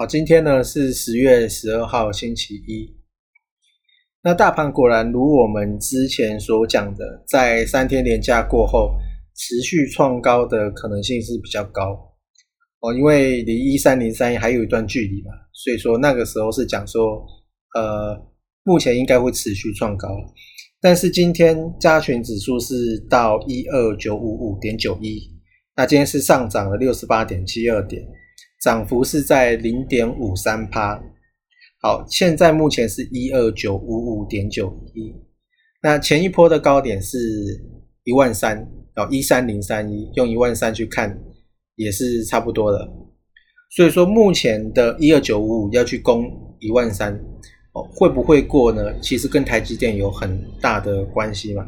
好，今天呢是十月十二号，星期一。那大盘果然如我们之前所讲的，在三天连假过后，持续创高的可能性是比较高哦，因为离一三零三还有一段距离嘛，所以说那个时候是讲说，呃，目前应该会持续创高。但是今天加权指数是到一二九五五点九一，那今天是上涨了六十八点七二点。涨幅是在零点五三趴，好，现在目前是一二九五五点九一，那前一波的高点是一万三，哦，一三零三一，用一万三去看也是差不多的，所以说目前的一二九五五要去攻一万三，哦，会不会过呢？其实跟台积电有很大的关系嘛，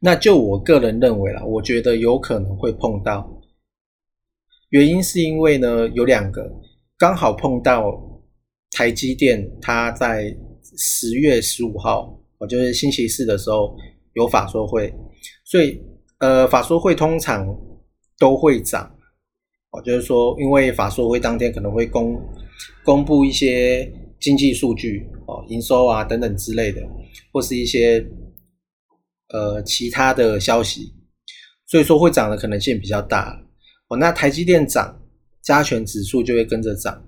那就我个人认为啦，我觉得有可能会碰到。原因是因为呢，有两个刚好碰到台积电，它在十月十五号，我就是星期四的时候有法说会，所以呃，法说会通常都会涨，哦，就是说，因为法说会当天可能会公公布一些经济数据，哦，营收啊等等之类的，或是一些呃其他的消息，所以说会涨的可能性比较大。哦，那台积电涨，加权指数就会跟着涨。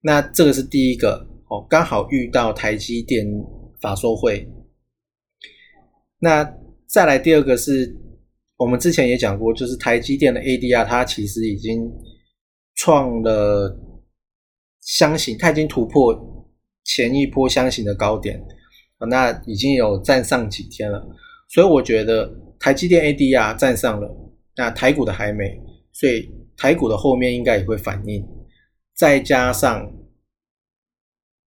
那这个是第一个哦，刚好遇到台积电法说会。那再来第二个是，我们之前也讲过，就是台积电的 ADR 它其实已经创了箱型，它已经突破前一波箱型的高点，那已经有站上几天了，所以我觉得台积电 ADR 站上了。那台股的还没，所以台股的后面应该也会反应。再加上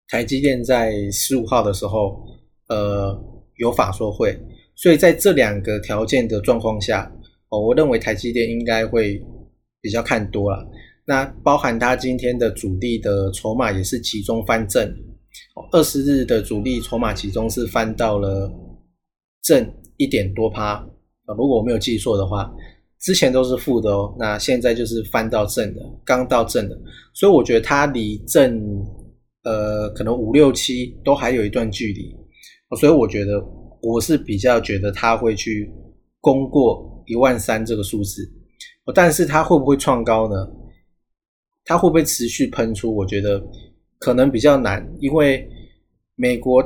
台积电在十五号的时候，呃，有法说会，所以在这两个条件的状况下，哦，我认为台积电应该会比较看多了。那包含它今天的主力的筹码也是集中翻正，二十日的主力筹码集中是翻到了正一点多趴啊，如果我没有记错的话。之前都是负的哦，那现在就是翻到正的，刚到正的，所以我觉得它离正，呃，可能五六七都还有一段距离，所以我觉得我是比较觉得它会去攻过一万三这个数字，但是它会不会创高呢？它会不会持续喷出？我觉得可能比较难，因为美国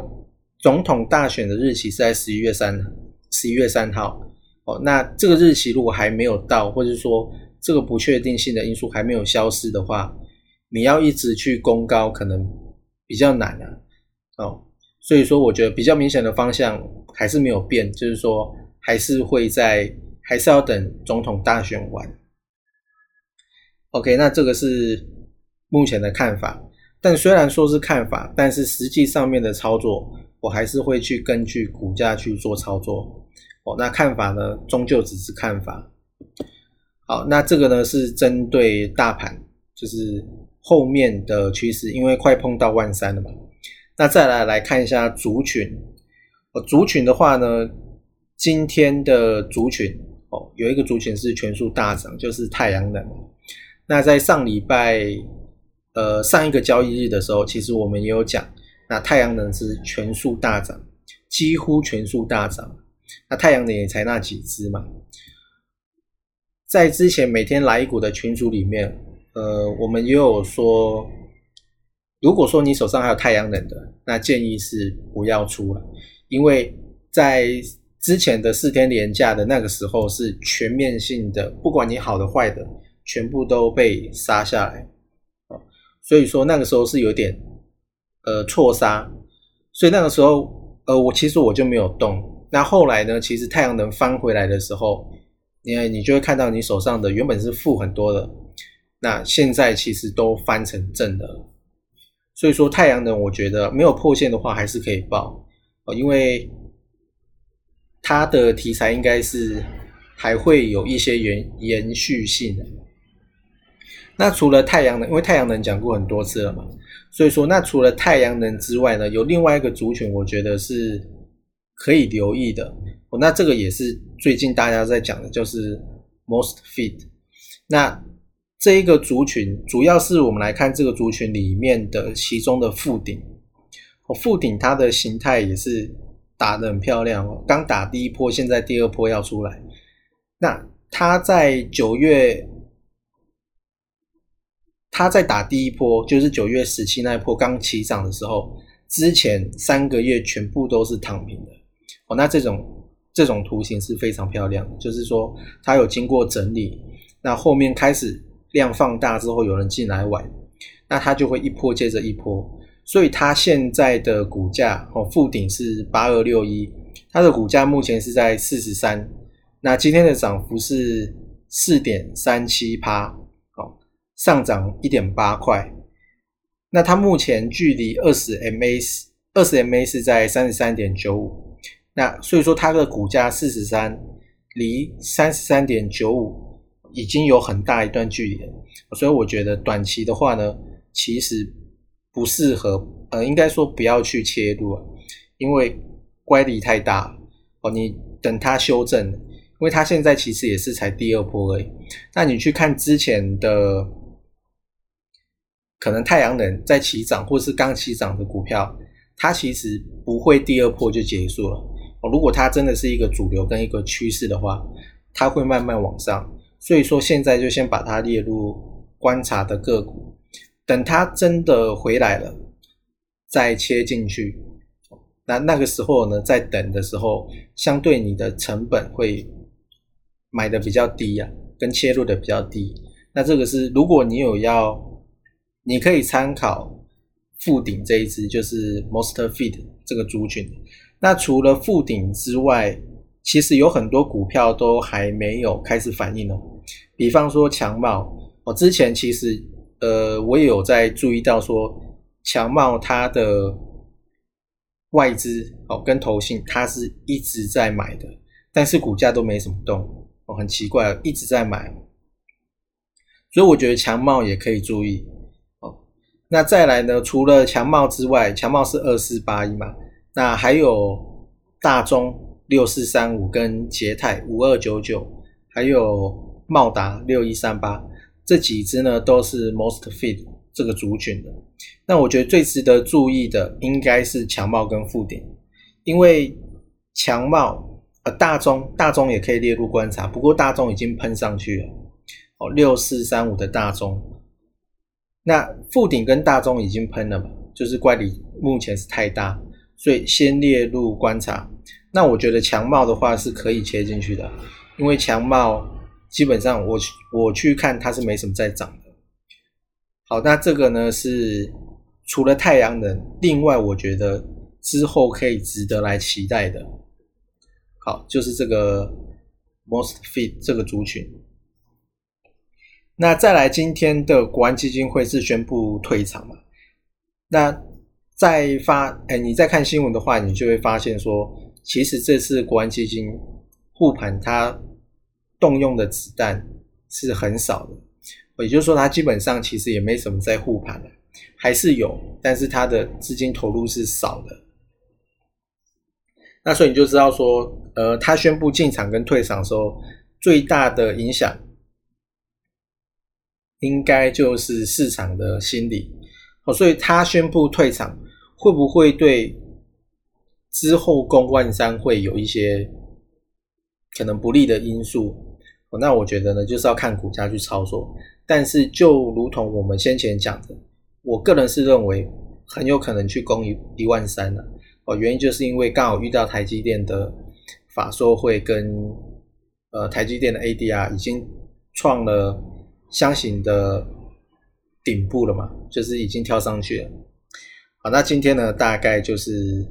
总统大选的日期是在十一月三十一月三号。哦，那这个日期如果还没有到，或者说这个不确定性的因素还没有消失的话，你要一直去攻高可能比较难啊。哦，所以说我觉得比较明显的方向还是没有变，就是说还是会在，还是要等总统大选完。OK，那这个是目前的看法，但虽然说是看法，但是实际上面的操作，我还是会去根据股价去做操作。哦，那看法呢，终究只是看法。好，那这个呢是针对大盘，就是后面的趋势，因为快碰到万三了嘛。那再来来看一下族群，哦，族群的话呢，今天的族群哦，有一个族群是全数大涨，就是太阳能。那在上礼拜，呃，上一个交易日的时候，其实我们也有讲，那太阳能是全数大涨，几乎全数大涨。那太阳能也才那几只嘛，在之前每天来一股的群组里面，呃，我们也有说如果说你手上还有太阳能的，那建议是不要出了，因为在之前的四天连假的那个时候是全面性的，不管你好的坏的，全部都被杀下来，所以说那个时候是有点呃错杀，所以那个时候呃我其实我就没有动，那后来呢，其实太阳能翻回来的时候，你你就会看到你手上的原本是负很多的，那现在其实都翻成正的。所以说太阳能，我觉得没有破线的话还是可以报哦，因为它的题材应该是还会有一些延延续性的。那除了太阳能，因为太阳能讲过很多次了嘛，所以说那除了太阳能之外呢，有另外一个族群，我觉得是可以留意的。那这个也是最近大家在讲的，就是 Most Fit。那这一个族群，主要是我们来看这个族群里面的其中的副顶，哦，副顶它的形态也是打得很漂亮哦，刚打第一波，现在第二波要出来。那它在九月，它在打第一波，就是九月十七那一波刚起涨的时候，之前三个月全部都是躺平的哦。那这种这种图形是非常漂亮，就是说它有经过整理，那后面开始。量放大之后，有人进来玩，那它就会一波接着一波，所以它现在的股价哦，附顶是八二六一，它的股价目前是在四十三，那今天的涨幅是四点三七趴，好，上涨一点八块，那它目前距离二十 MA 二十 MA 是在三十三点九五，那所以说它的股价四十三，离三十三点九五。已经有很大一段距离了，所以我觉得短期的话呢，其实不适合，呃，应该说不要去切入啊，因为乖离太大哦。你等它修正，因为它现在其实也是才第二波而已。那你去看之前的，可能太阳能在起涨或是刚起涨的股票，它其实不会第二波就结束了如果它真的是一个主流跟一个趋势的话，它会慢慢往上。所以说，现在就先把它列入观察的个股，等它真的回来了，再切进去。那那个时候呢，在等的时候，相对你的成本会买的比较低呀，跟切入的比较低。那这个是，如果你有要，你可以参考富顶这一支，就是 Monster Feet 这个族群。那除了富顶之外，其实有很多股票都还没有开始反应哦。比方说强茂，我之前其实呃我也有在注意到说强茂它的外资哦跟投信它是一直在买的，但是股价都没什么动哦，很奇怪，一直在买，所以我觉得强茂也可以注意哦。那再来呢，除了强茂之外，强茂是二四八一嘛，那还有大中六四三五跟捷泰五二九九，还有。茂达六一三八这几只呢，都是 Most Fit 这个族群的。那我觉得最值得注意的应该是强茂跟富鼎，因为强茂呃大中大中也可以列入观察，不过大中已经喷上去了哦，六四三五的大中，那富鼎跟大中已经喷了嘛，就是怪力目前是太大，所以先列入观察。那我觉得强茂的话是可以切进去的，因为强茂。基本上我我去看它是没什么在涨的。好，那这个呢是除了太阳能，另外我觉得之后可以值得来期待的。好，就是这个 Most Fit 这个族群。那再来，今天的国安基金会是宣布退场嘛？那再发，哎，你再看新闻的话，你就会发现说，其实这次国安基金护盘它。动用的子弹是很少的，也就是说，它基本上其实也没什么在护盘的，还是有，但是它的资金投入是少的。那所以你就知道说，呃，他宣布进场跟退场的时候，最大的影响应该就是市场的心理。哦，所以他宣布退场，会不会对之后公万三会有一些可能不利的因素？那我觉得呢，就是要看股价去操作。但是就如同我们先前讲的，我个人是认为很有可能去攻一一万三了哦，原因就是因为刚好遇到台积电的法说会跟呃台积电的 ADR 已经创了箱型的顶部了嘛，就是已经跳上去了。好，那今天呢大概就是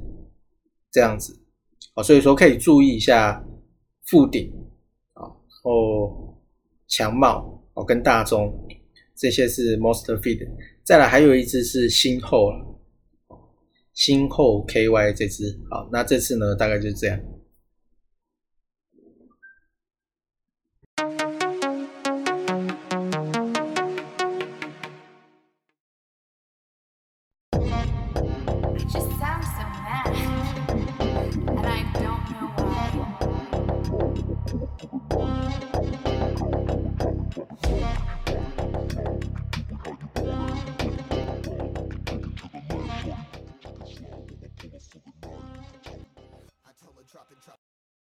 这样子，好，所以说可以注意一下附顶啊，哦强帽哦跟大中这些是 most feed。再来还有一只是新后了，新后 KY 这只，好，那这次呢大概就是这样。